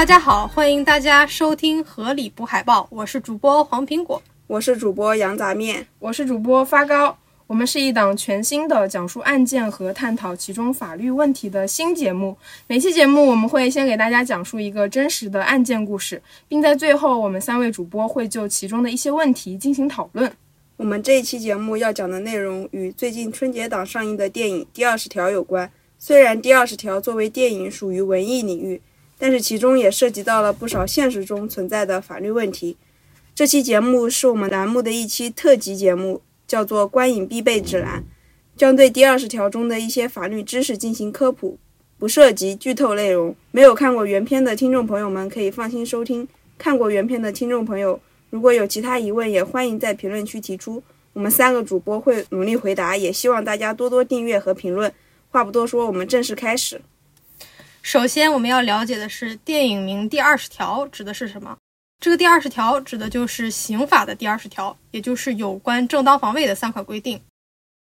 大家好，欢迎大家收听《合理不海报》，我是主播黄苹果，我是主播羊杂面，我是主播发糕。我们是一档全新的讲述案件和探讨其中法律问题的新节目。每期节目我们会先给大家讲述一个真实的案件故事，并在最后我们三位主播会就其中的一些问题进行讨论。我们这一期节目要讲的内容与最近春节档上映的电影《第二十条》有关。虽然《第二十条》作为电影属于文艺领域，但是其中也涉及到了不少现实中存在的法律问题。这期节目是我们栏目的一期特辑节目。叫做观影必备指南，将对第二十条中的一些法律知识进行科普，不涉及剧透内容。没有看过原片的听众朋友们可以放心收听。看过原片的听众朋友，如果有其他疑问，也欢迎在评论区提出，我们三个主播会努力回答。也希望大家多多订阅和评论。话不多说，我们正式开始。首先，我们要了解的是电影名《第二十条》指的是什么？这个第二十条指的就是刑法的第二十条，也就是有关正当防卫的三款规定。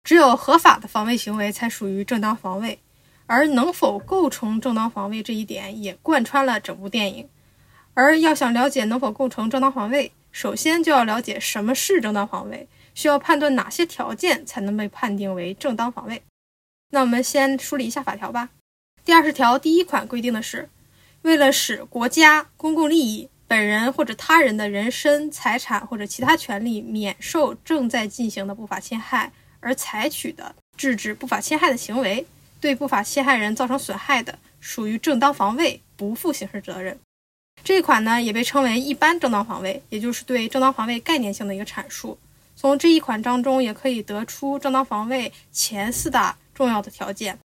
只有合法的防卫行为才属于正当防卫，而能否构成正当防卫这一点也贯穿了整部电影。而要想了解能否构成正当防卫，首先就要了解什么是正当防卫，需要判断哪些条件才能被判定为正当防卫。那我们先梳理一下法条吧。第二十条第一款规定的是，为了使国家公共利益。本人或者他人的人身、财产或者其他权利免受正在进行的不法侵害而采取的制止不法侵害的行为，对不法侵害人造成损害的，属于正当防卫，不负刑事责任。这一款呢，也被称为一般正当防卫，也就是对正当防卫概念性的一个阐述。从这一款当中，也可以得出正当防卫前四大重要的条件：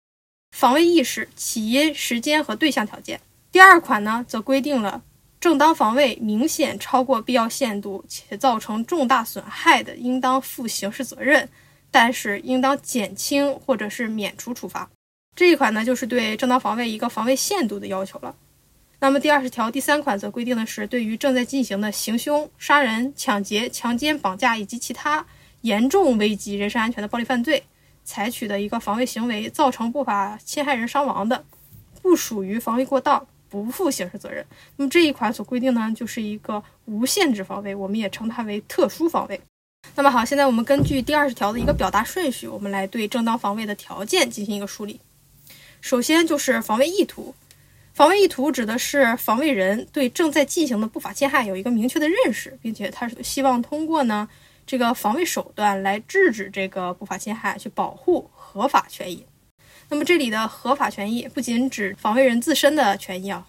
防卫意识、起因、时间和对象条件。第二款呢，则规定了。正当防卫明显超过必要限度且造成重大损害的，应当负刑事责任，但是应当减轻或者是免除处罚。这一款呢，就是对正当防卫一个防卫限度的要求了。那么第二十条第三款则规定的是，对于正在进行的行凶、杀人、抢劫、强奸、绑架以及其他严重危及人身安全的暴力犯罪，采取的一个防卫行为造成不法侵害人伤亡的，不属于防卫过当。不负刑事责任。那么这一款所规定呢，就是一个无限制防卫，我们也称它为特殊防卫。那么好，现在我们根据第二十条的一个表达顺序，我们来对正当防卫的条件进行一个梳理。首先就是防卫意图，防卫意图指的是防卫人对正在进行的不法侵害有一个明确的认识，并且他是希望通过呢这个防卫手段来制止这个不法侵害，去保护合法权益。那么这里的合法权益不仅指防卫人自身的权益啊，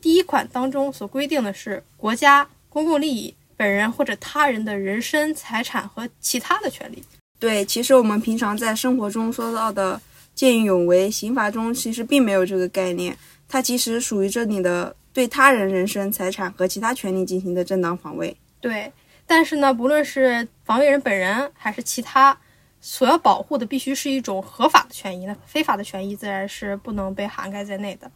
第一款当中所规定的是国家公共利益、本人或者他人的人身、财产和其他的权利。对，其实我们平常在生活中说到的见义勇为，刑法中其实并没有这个概念，它其实属于这里的对他人人身、财产和其他权利进行的正当防卫。对，但是呢，不论是防卫人本人还是其他。所要保护的必须是一种合法的权益，那非法的权益自然是不能被涵盖在内的。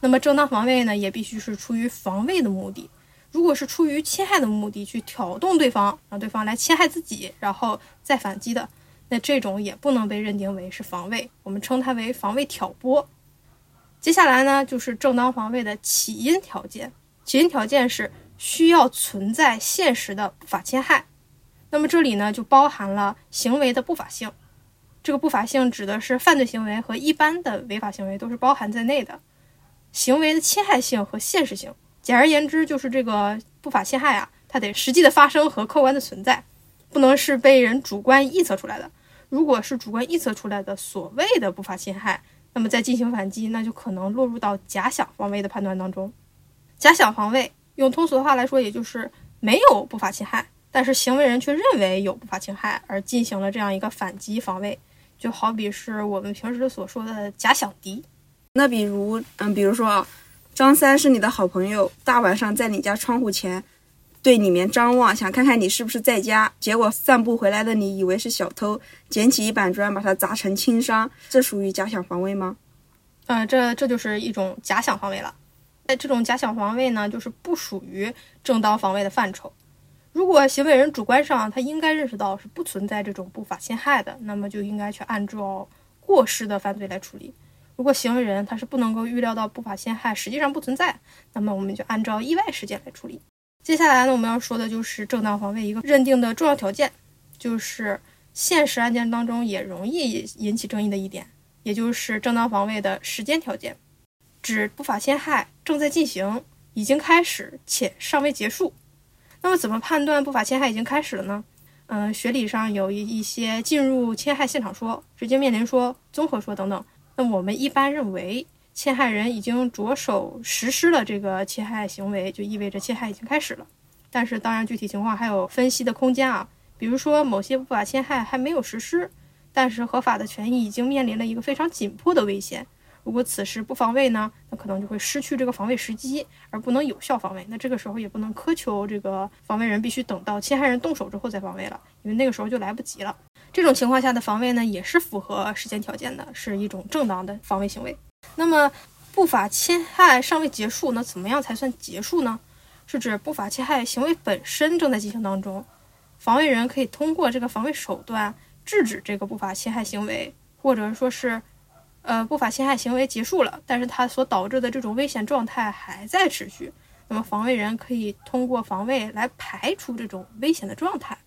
那么正当防卫呢，也必须是出于防卫的目的。如果是出于侵害的目的去挑动对方，让对方来侵害自己，然后再反击的，那这种也不能被认定为是防卫，我们称它为防卫挑拨。接下来呢，就是正当防卫的起因条件，起因条件是需要存在现实的不法侵害。那么这里呢，就包含了行为的不法性。这个不法性指的是犯罪行为和一般的违法行为都是包含在内的。行为的侵害性和现实性，简而言之，就是这个不法侵害啊，它得实际的发生和客观的存在，不能是被人主观臆测出来的。如果是主观臆测出来的所谓的不法侵害，那么在进行反击，那就可能落入到假想防卫的判断当中。假想防卫，用通俗的话来说，也就是没有不法侵害。但是行为人却认为有不法侵害而进行了这样一个反击防卫，就好比是我们平时所说的假想敌。那比如，嗯，比如说啊，张三是你的好朋友，大晚上在你家窗户前对里面张望，想看看你是不是在家，结果散步回来的你以为是小偷，捡起一板砖把他砸成轻伤，这属于假想防卫吗？嗯，这这就是一种假想防卫了。那这种假想防卫呢，就是不属于正当防卫的范畴。如果行为人主观上他应该认识到是不存在这种不法侵害的，那么就应该去按照过失的犯罪来处理。如果行为人他是不能够预料到不法侵害实际上不存在，那么我们就按照意外事件来处理。接下来呢，我们要说的就是正当防卫一个认定的重要条件，就是现实案件当中也容易引起争议的一点，也就是正当防卫的时间条件，指不法侵害正在进行、已经开始且尚未结束。那么怎么判断不法侵害已经开始了呢？嗯，学理上有一一些进入侵害现场说、直接面临说、综合说等等。那我们一般认为，侵害人已经着手实施了这个侵害行为，就意味着侵害已经开始了。但是，当然具体情况还有分析的空间啊。比如说，某些不法侵害还没有实施，但是合法的权益已经面临了一个非常紧迫的危险。如果此时不防卫呢，那可能就会失去这个防卫时机，而不能有效防卫。那这个时候也不能苛求这个防卫人必须等到侵害人动手之后再防卫了，因为那个时候就来不及了。这种情况下的防卫呢，也是符合时间条件的，是一种正当的防卫行为。那么，不法侵害尚未结束，那怎么样才算结束呢？是指不法侵害行为本身正在进行当中，防卫人可以通过这个防卫手段制止这个不法侵害行为，或者说是。呃，不法侵害行为结束了，但是它所导致的这种危险状态还在持续。那么防卫人可以通过防卫来排除这种危险的状态。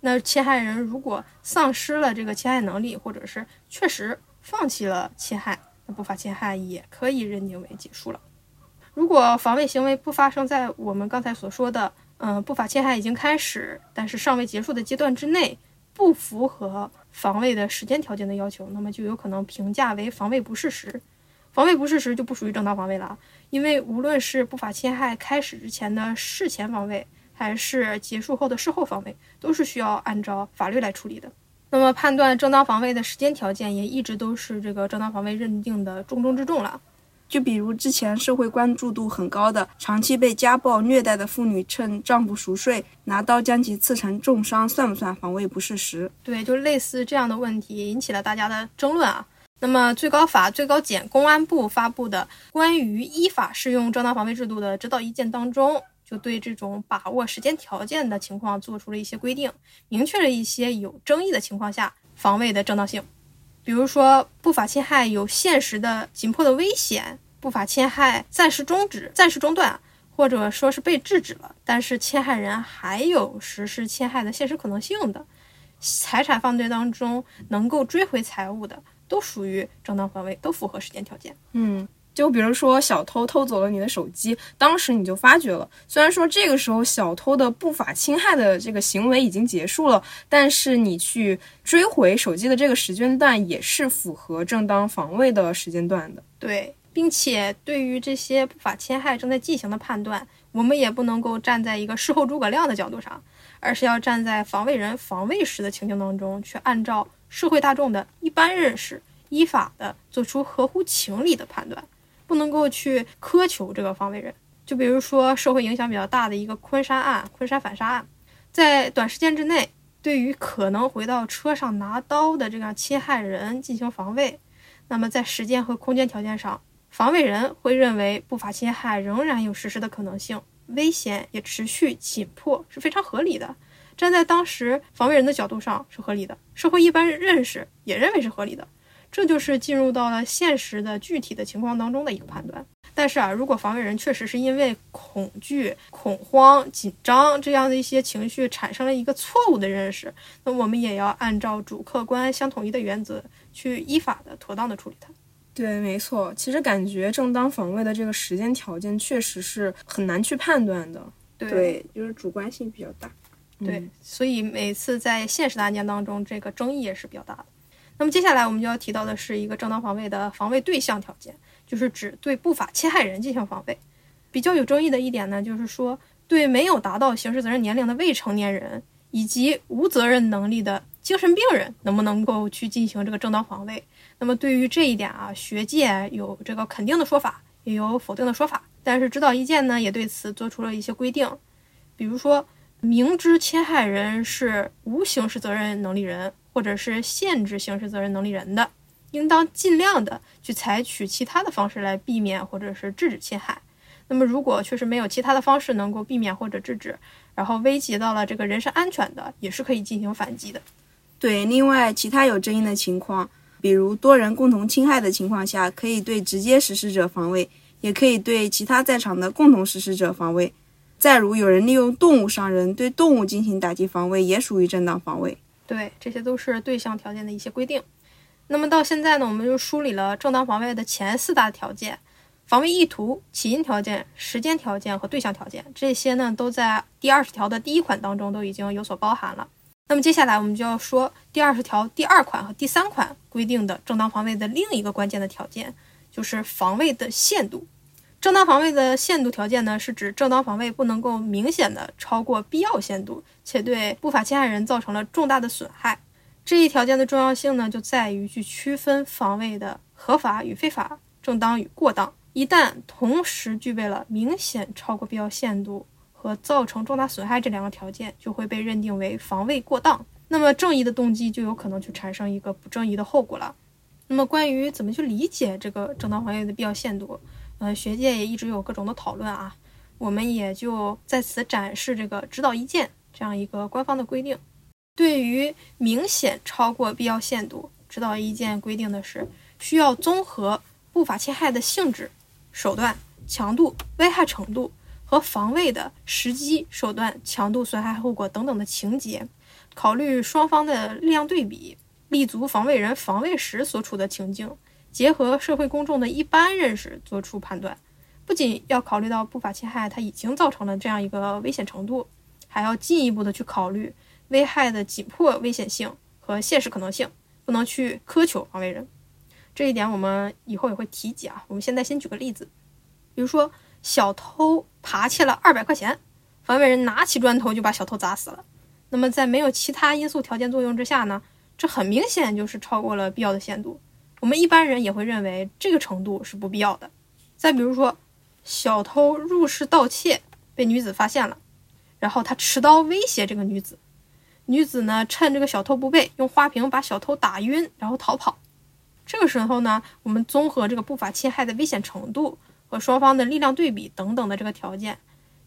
那侵害人如果丧失了这个侵害能力，或者是确实放弃了侵害，那不法侵害也可以认定为结束了。如果防卫行为不发生在我们刚才所说的，嗯，不法侵害已经开始，但是尚未结束的阶段之内。不符合防卫的时间条件的要求，那么就有可能评价为防卫不事实。防卫不事实就不属于正当防卫了，因为无论是不法侵害开始之前的事前防卫，还是结束后的事后防卫，都是需要按照法律来处理的。那么判断正当防卫的时间条件，也一直都是这个正当防卫认定的重中之重了。就比如之前社会关注度很高的，长期被家暴虐待的妇女，趁丈夫熟睡拿刀将其刺成重伤，算不算防卫不事实？对，就类似这样的问题引起了大家的争论啊。那么最高法、最高检、公安部发布的关于依法适用正当防卫制度的指导意见当中，就对这种把握时间条件的情况做出了一些规定，明确了一些有争议的情况下防卫的正当性。比如说，不法侵害有现实的紧迫的危险，不法侵害暂时终止、暂时中断，或者说是被制止了，但是侵害人还有实施侵害的现实可能性的，财产犯罪当中能够追回财物的，都属于正当防卫，都符合时间条件。嗯。就比如说，小偷偷走了你的手机，当时你就发觉了。虽然说这个时候小偷的不法侵害的这个行为已经结束了，但是你去追回手机的这个时间段也是符合正当防卫的时间段的。对，并且对于这些不法侵害正在进行的判断，我们也不能够站在一个事后诸葛亮的角度上，而是要站在防卫人防卫时的情境当中，去按照社会大众的一般认识，依法的做出合乎情理的判断。不能够去苛求这个防卫人，就比如说社会影响比较大的一个昆山案、昆山反杀案，在短时间之内，对于可能回到车上拿刀的这样侵害人进行防卫，那么在时间和空间条件上，防卫人会认为不法侵害仍然有实施的可能性，危险也持续紧迫，是非常合理的。站在当时防卫人的角度上是合理的，社会一般认识也认为是合理的。这就是进入到了现实的具体的情况当中的一个判断。但是啊，如果防卫人确实是因为恐惧、恐慌、紧张这样的一些情绪产生了一个错误的认识，那我们也要按照主客观相统一的原则去依法的、妥当的处理它。对，没错。其实感觉正当防卫的这个时间条件确实是很难去判断的。对，就是主观性比较大。对，所以每次在现实的案件当中，这个争议也是比较大的。那么接下来我们就要提到的是一个正当防卫的防卫对象条件，就是指对不法侵害人进行防卫。比较有争议的一点呢，就是说对没有达到刑事责任年龄的未成年人以及无责任能力的精神病人，能不能够去进行这个正当防卫？那么对于这一点啊，学界有这个肯定的说法，也有否定的说法。但是指导意见呢，也对此做出了一些规定，比如说明知侵害人是无刑事责任能力人。或者是限制刑事责任能力人的，应当尽量的去采取其他的方式来避免或者是制止侵害。那么，如果确实没有其他的方式能够避免或者制止，然后危及到了这个人身安全的，也是可以进行反击的。对，另外其他有争议的情况，比如多人共同侵害的情况下，可以对直接实施者防卫，也可以对其他在场的共同实施者防卫。再如有人利用动物伤人，对动物进行打击防卫，也属于正当防卫。对，这些都是对象条件的一些规定。那么到现在呢，我们就梳理了正当防卫的前四大条件：防卫意图、起因条件、时间条件和对象条件。这些呢，都在第二十条的第一款当中都已经有所包含了。那么接下来我们就要说第二十条第二款和第三款规定的正当防卫的另一个关键的条件，就是防卫的限度。正当防卫的限度条件呢，是指正当防卫不能够明显的超过必要限度，且对不法侵害人造成了重大的损害。这一条件的重要性呢，就在于去区分防卫的合法与非法、正当与过当。一旦同时具备了明显超过必要限度。和造成重大损害这两个条件就会被认定为防卫过当，那么正义的动机就有可能去产生一个不正义的后果了。那么关于怎么去理解这个正当防卫的必要限度，呃，学界也一直有各种的讨论啊。我们也就在此展示这个指导意见这样一个官方的规定。对于明显超过必要限度，指导意见规定的是需要综合不法侵害的性质、手段、强度、危害程度。和防卫的时机、手段、强度、损害后果等等的情节，考虑双方的力量对比，立足防卫人防卫时所处的情境，结合社会公众的一般认识作出判断。不仅要考虑到不法侵害它已经造成了这样一个危险程度，还要进一步的去考虑危害的紧迫危险性和现实可能性，不能去苛求防卫人。这一点我们以后也会提及啊。我们现在先举个例子，比如说。小偷扒窃了二百块钱，防卫人拿起砖头就把小偷砸死了。那么在没有其他因素条件作用之下呢？这很明显就是超过了必要的限度。我们一般人也会认为这个程度是不必要的。再比如说，小偷入室盗窃被女子发现了，然后他持刀威胁这个女子，女子呢趁这个小偷不备，用花瓶把小偷打晕，然后逃跑。这个时候呢，我们综合这个不法侵害的危险程度。和双方的力量对比等等的这个条件，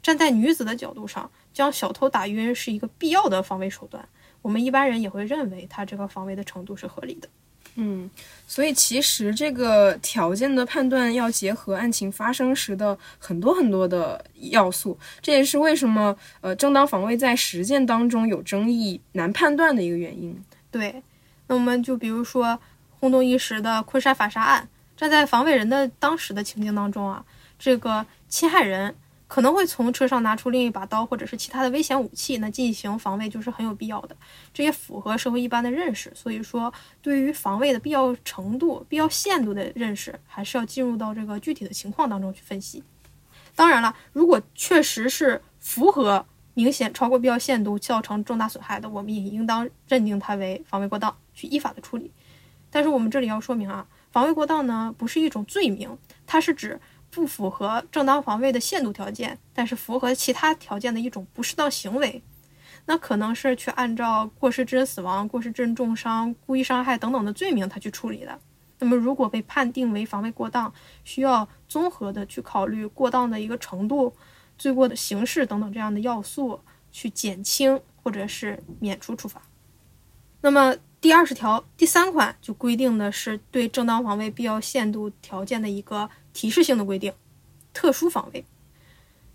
站在女子的角度上，将小偷打晕是一个必要的防卫手段。我们一般人也会认为他这个防卫的程度是合理的。嗯，所以其实这个条件的判断要结合案情发生时的很多很多的要素，这也是为什么呃正当防卫在实践当中有争议、难判断的一个原因。对，那我们就比如说轰动一时的昆山反杀案。站在防卫人的当时的情境当中啊，这个侵害人可能会从车上拿出另一把刀或者是其他的危险武器，那进行防卫就是很有必要的，这也符合社会一般的认识。所以说，对于防卫的必要程度、必要限度的认识，还是要进入到这个具体的情况当中去分析。当然了，如果确实是符合明显超过必要限度，造成重大损害的，我们也应当认定它为防卫过当，去依法的处理。但是我们这里要说明啊。防卫过当呢，不是一种罪名，它是指不符合正当防卫的限度条件，但是符合其他条件的一种不适当行为。那可能是去按照过失致人死亡、过失致人重伤、故意伤害等等的罪名，他去处理的。那么，如果被判定为防卫过当，需要综合的去考虑过当的一个程度、罪过的形式等等这样的要素，去减轻或者是免除处罚。那么。第二十条第三款就规定的是对正当防卫必要限度条件的一个提示性的规定，特殊防卫。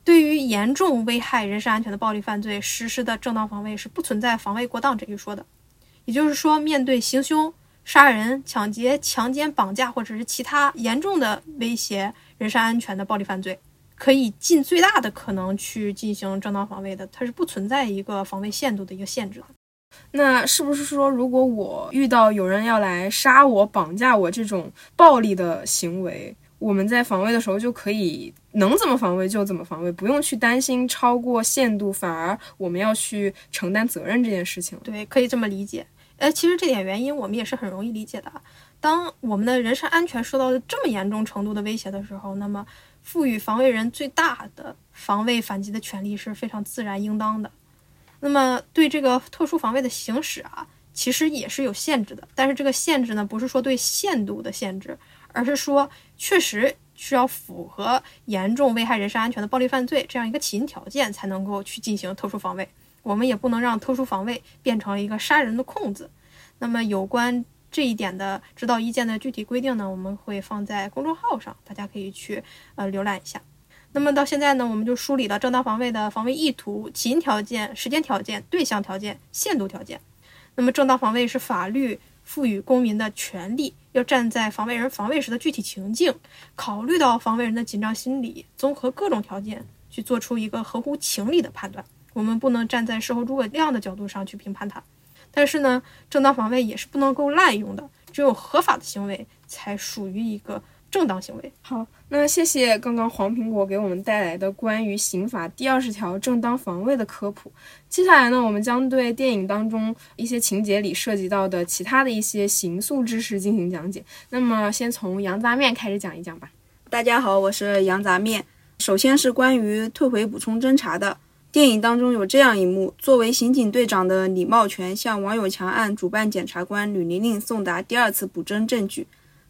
对于严重危害人身安全的暴力犯罪实施的正当防卫是不存在防卫过当这一说的。也就是说，面对行凶、杀人、抢劫、强奸、绑架或者是其他严重的威胁人身安全的暴力犯罪，可以尽最大的可能去进行正当防卫的，它是不存在一个防卫限度的一个限制的。那是不是说，如果我遇到有人要来杀我、绑架我这种暴力的行为，我们在防卫的时候就可以能怎么防卫就怎么防卫，不用去担心超过限度，反而我们要去承担责任这件事情？对，可以这么理解。哎，其实这点原因我们也是很容易理解的。当我们的人身安全受到这么严重程度的威胁的时候，那么赋予防卫人最大的防卫反击的权利是非常自然应当的。那么对这个特殊防卫的行使啊，其实也是有限制的。但是这个限制呢，不是说对限度的限制，而是说确实需要符合严重危害人身安全的暴力犯罪这样一个起因条件，才能够去进行特殊防卫。我们也不能让特殊防卫变成一个杀人的空子。那么有关这一点的指导意见的具体规定呢，我们会放在公众号上，大家可以去呃浏览一下。那么到现在呢，我们就梳理了正当防卫的防卫意图、起因条件、时间条件、对象条件、限度条件。那么正当防卫是法律赋予公民的权利，要站在防卫人防卫时的具体情境，考虑到防卫人的紧张心理，综合各种条件去做出一个合乎情理的判断。我们不能站在事后诸葛亮的角度上去评判他。但是呢，正当防卫也是不能够滥用的，只有合法的行为才属于一个正当行为。好，那谢谢刚刚黄苹果给我们带来的关于刑法第二十条正当防卫的科普。接下来呢，我们将对电影当中一些情节里涉及到的其他的一些刑诉知识进行讲解。那么，先从羊杂面开始讲一讲吧。大家好，我是羊杂面。首先是关于退回补充侦查的。电影当中有这样一幕：作为刑警队长的李茂全向王友强案主办检察官吕玲玲送达第二次补侦证据，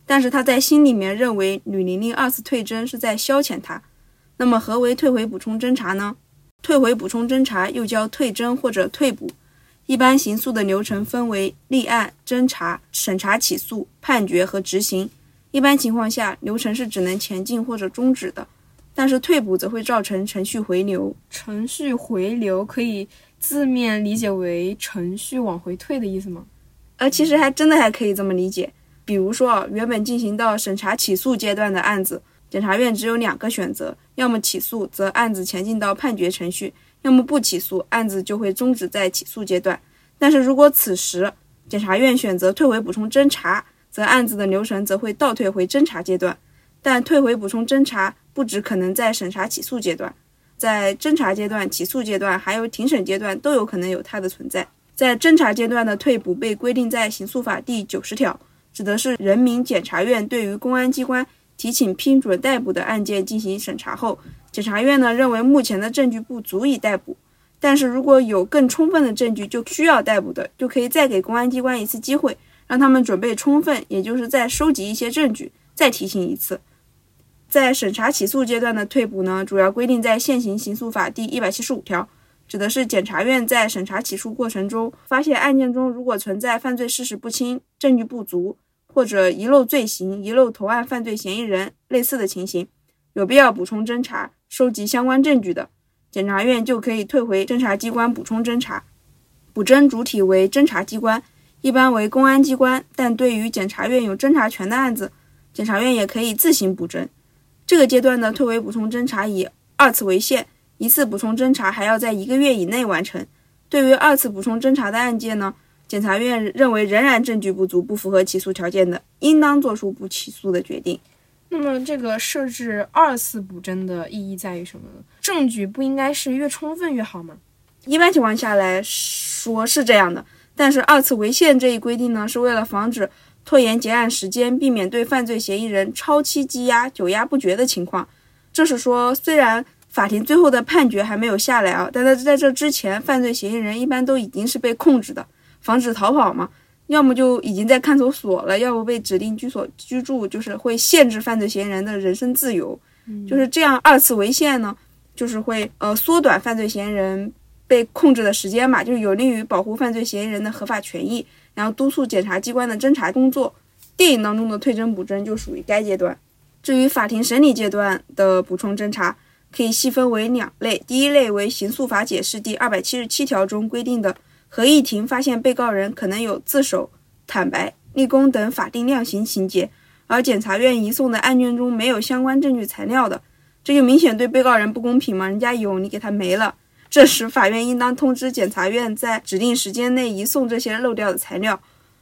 但是他在心里面认为吕玲玲二次退侦是在消遣他。那么，何为退回补充侦查呢？退回补充侦查又叫退侦或者退补。一般刑诉的流程分为立案、侦查、审查、起诉、判决和执行。一般情况下，流程是只能前进或者终止的。但是退补则会造成程序回流，程序回流可以字面理解为程序往回退的意思吗？呃，其实还真的还可以这么理解。比如说啊，原本进行到审查起诉阶段的案子，检察院只有两个选择：要么起诉，则案子前进到判决程序；要么不起诉，案子就会终止在起诉阶段。但是如果此时检察院选择退回补充侦查，则案子的流程则会倒退回侦查阶段。但退回补充侦查。不只可能在审查起诉阶段，在侦查阶段、起诉阶段，还有庭审阶段都有可能有它的存在。在侦查阶段的退补被规定在刑诉法第九十条，指的是人民检察院对于公安机关提请批准逮捕的案件进行审查后，检察院呢认为目前的证据不足以逮捕，但是如果有更充分的证据就需要逮捕的，就可以再给公安机关一次机会，让他们准备充分，也就是再收集一些证据，再提醒一次。在审查起诉阶段的退补呢，主要规定在现行刑诉法第一百七十五条，指的是检察院在审查起诉过程中，发现案件中如果存在犯罪事实不清、证据不足，或者遗漏罪行、遗漏投案犯罪嫌疑人类似的情形，有必要补充侦查、收集相关证据的，检察院就可以退回侦查机关补充侦查。补侦主体为侦查机关，一般为公安机关，但对于检察院有侦查权的案子，检察院也可以自行补侦。这个阶段的退回补充侦查以二次为限，一次补充侦查还要在一个月以内完成。对于二次补充侦查的案件呢，检察院认为仍然证据不足，不符合起诉条件的，应当作出不起诉的决定。那么，这个设置二次补侦的意义在于什么呢？证据不应该是越充分越好吗？一般情况下来说是这样的，但是二次为限这一规定呢，是为了防止。拖延结案时间，避免对犯罪嫌疑人超期羁押、久押不决的情况。这是说，虽然法庭最后的判决还没有下来啊，但在在这之前，犯罪嫌疑人一般都已经是被控制的，防止逃跑嘛。要么就已经在看守所了，要不被指定居所居住，就是会限制犯罪嫌疑人的人身自由。就是这样，二次为限呢，就是会呃缩短犯罪嫌疑人被控制的时间嘛，就是有利于保护犯罪嫌疑人的合法权益。然后督促检察机关的侦查工作，电影当中的退侦补侦就属于该阶段。至于法庭审理阶段的补充侦查，可以细分为两类。第一类为刑诉法解释第二百七十七条中规定的，合议庭发现被告人可能有自首、坦白、立功等法定量刑情节，而检察院移送的案卷中没有相关证据材料的，这就明显对被告人不公平嘛？人家有，你给他没了。这时，法院应当通知检察院在指定时间内移送这些漏掉的材料。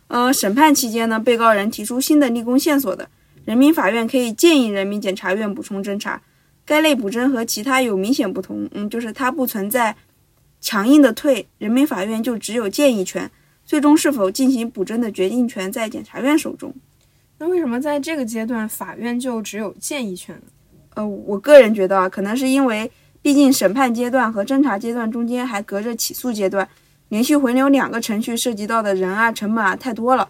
呃，审判期间呢，被告人提出新的立功线索的，人民法院可以建议人民检察院补充侦查。该类补侦和其他有明显不同，嗯，就是它不存在强硬的退，人民法院就只有建议权，最终是否进行补侦的决定权在检察院手中。那为什么在这个阶段法院就只有建议权呢？呃，我个人觉得啊，可能是因为。毕竟，审判阶段和侦查阶段中间还隔着起诉阶段，连续回流两个程序涉及到的人啊、成本啊太多了。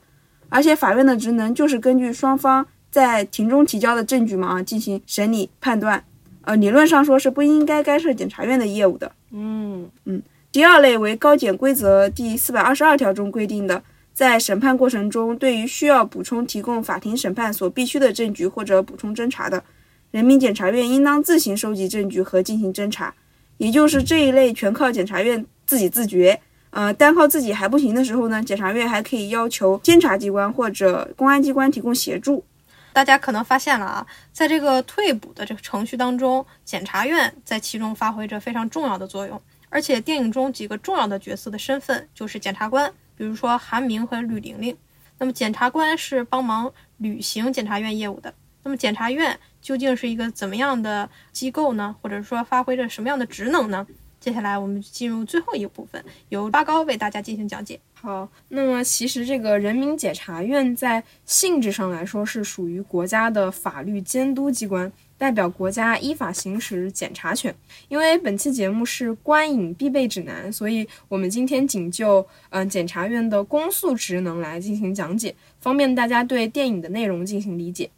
而且，法院的职能就是根据双方在庭中提交的证据嘛啊进行审理判断。呃，理论上说是不应该干涉检察院的业务的。嗯嗯。第二类为高检规则第四百二十二条中规定的，在审判过程中，对于需要补充提供法庭审判所必需的证据或者补充侦查的，人民检察院应当自行收集证据和进行侦查。也就是这一类全靠检察院自己自觉，呃，单靠自己还不行的时候呢，检察院还可以要求监察机关或者公安机关提供协助。大家可能发现了啊，在这个退捕的这个程序当中，检察院在其中发挥着非常重要的作用。而且电影中几个重要的角色的身份就是检察官，比如说韩明和吕玲玲。那么检察官是帮忙履行检察院业务的。那么检察院究竟是一个怎么样的机构呢？或者说发挥着什么样的职能呢？接下来我们进入最后一个部分，由八高为大家进行讲解。好，那么其实这个人民检察院在性质上来说是属于国家的法律监督机关，代表国家依法行使检察权。因为本期节目是观影必备指南，所以我们今天仅就嗯检察院的公诉职能来进行讲解，方便大家对电影的内容进行理解。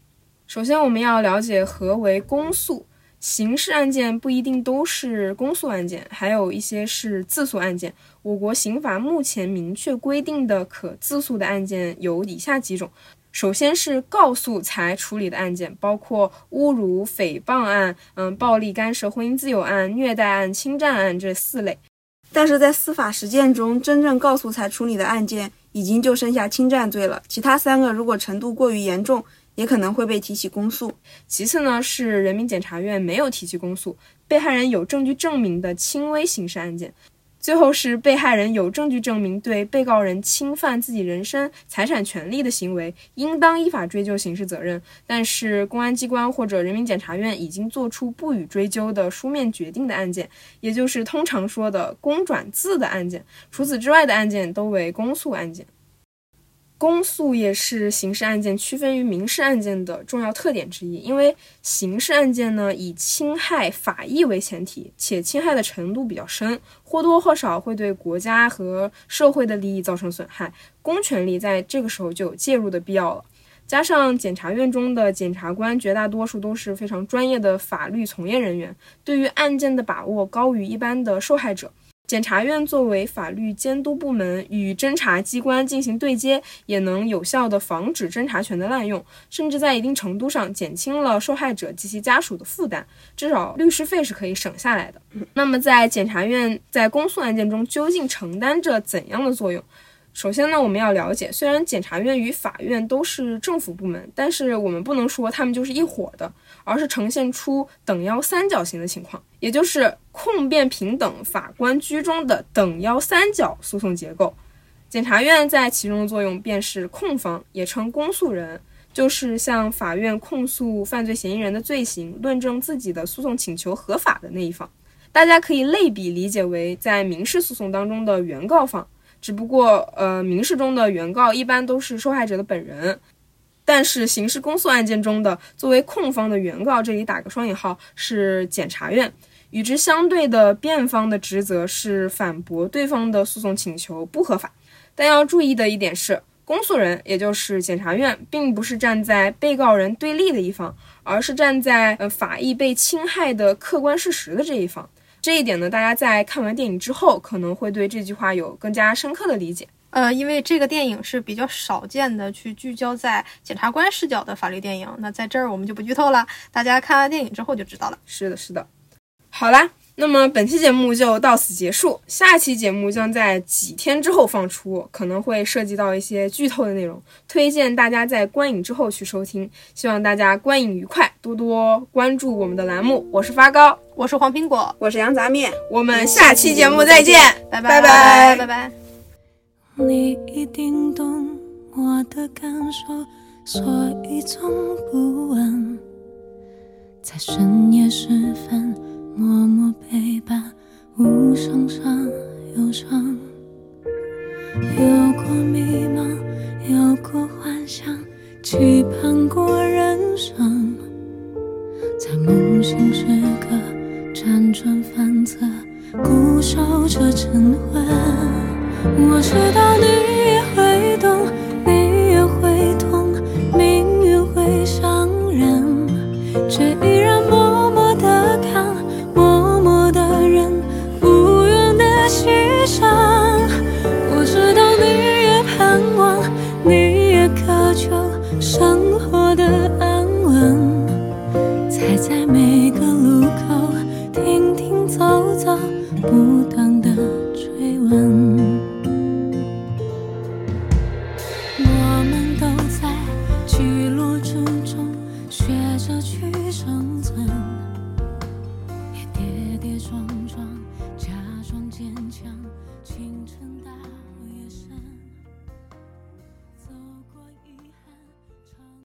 首先，我们要了解何为公诉。刑事案件不一定都是公诉案件，还有一些是自诉案件。我国刑法目前明确规定的可自诉的案件有以下几种：首先是告诉才处理的案件，包括侮辱、诽谤案、嗯，暴力干涉婚姻自由案、虐待案、侵占案这四类。但是在司法实践中，真正告诉才处理的案件，已经就剩下侵占罪了。其他三个如果程度过于严重，也可能会被提起公诉。其次呢，是人民检察院没有提起公诉，被害人有证据证明的轻微刑事案件。最后是被害人有证据证明对被告人侵犯自己人身财产权利的行为，应当依法追究刑事责任。但是公安机关或者人民检察院已经作出不予追究的书面决定的案件，也就是通常说的公转自的案件。除此之外的案件都为公诉案件。公诉也是刑事案件区分于民事案件的重要特点之一，因为刑事案件呢以侵害法益为前提，且侵害的程度比较深，或多或少会对国家和社会的利益造成损害，公权力在这个时候就有介入的必要了。加上检察院中的检察官绝大多数都是非常专业的法律从业人员，对于案件的把握高于一般的受害者。检察院作为法律监督部门，与侦查机关进行对接，也能有效地防止侦查权的滥用，甚至在一定程度上减轻了受害者及其家属的负担，至少律师费是可以省下来的。那么，在检察院在公诉案件中究竟承担着怎样的作用？首先呢，我们要了解，虽然检察院与法院都是政府部门，但是我们不能说他们就是一伙的，而是呈现出等腰三角形的情况，也就是控辩平等、法官居中的等腰三角诉讼结构。检察院在其中的作用便是控方，也称公诉人，就是向法院控诉犯罪嫌疑人的罪行，论证自己的诉讼请求合法的那一方。大家可以类比理解为在民事诉讼当中的原告方。只不过，呃，民事中的原告一般都是受害者的本人，但是刑事公诉案件中的作为控方的原告，这里打个双引号，是检察院。与之相对的辩方的职责是反驳对方的诉讼请求不合法。但要注意的一点是，公诉人也就是检察院，并不是站在被告人对立的一方，而是站在呃法益被侵害的客观事实的这一方。这一点呢，大家在看完电影之后，可能会对这句话有更加深刻的理解。呃，因为这个电影是比较少见的去聚焦在检察官视角的法律电影，那在这儿我们就不剧透了，大家看完电影之后就知道了。是的，是的。好啦。那么本期节目就到此结束，下期节目将在几天之后放出，可能会涉及到一些剧透的内容，推荐大家在观影之后去收听。希望大家观影愉快，多多关注我们的栏目。我是发糕，我是黄苹果，我是羊杂面，我们下期节目再见，拜拜拜拜拜。你一定懂我的感受，所以从不问，在深夜时分。默默陪伴，无声伤忧伤。有过迷茫，有过幻想，期盼过人生。在梦醒时刻，辗转反侧，固守着晨昏。我知道你也会懂，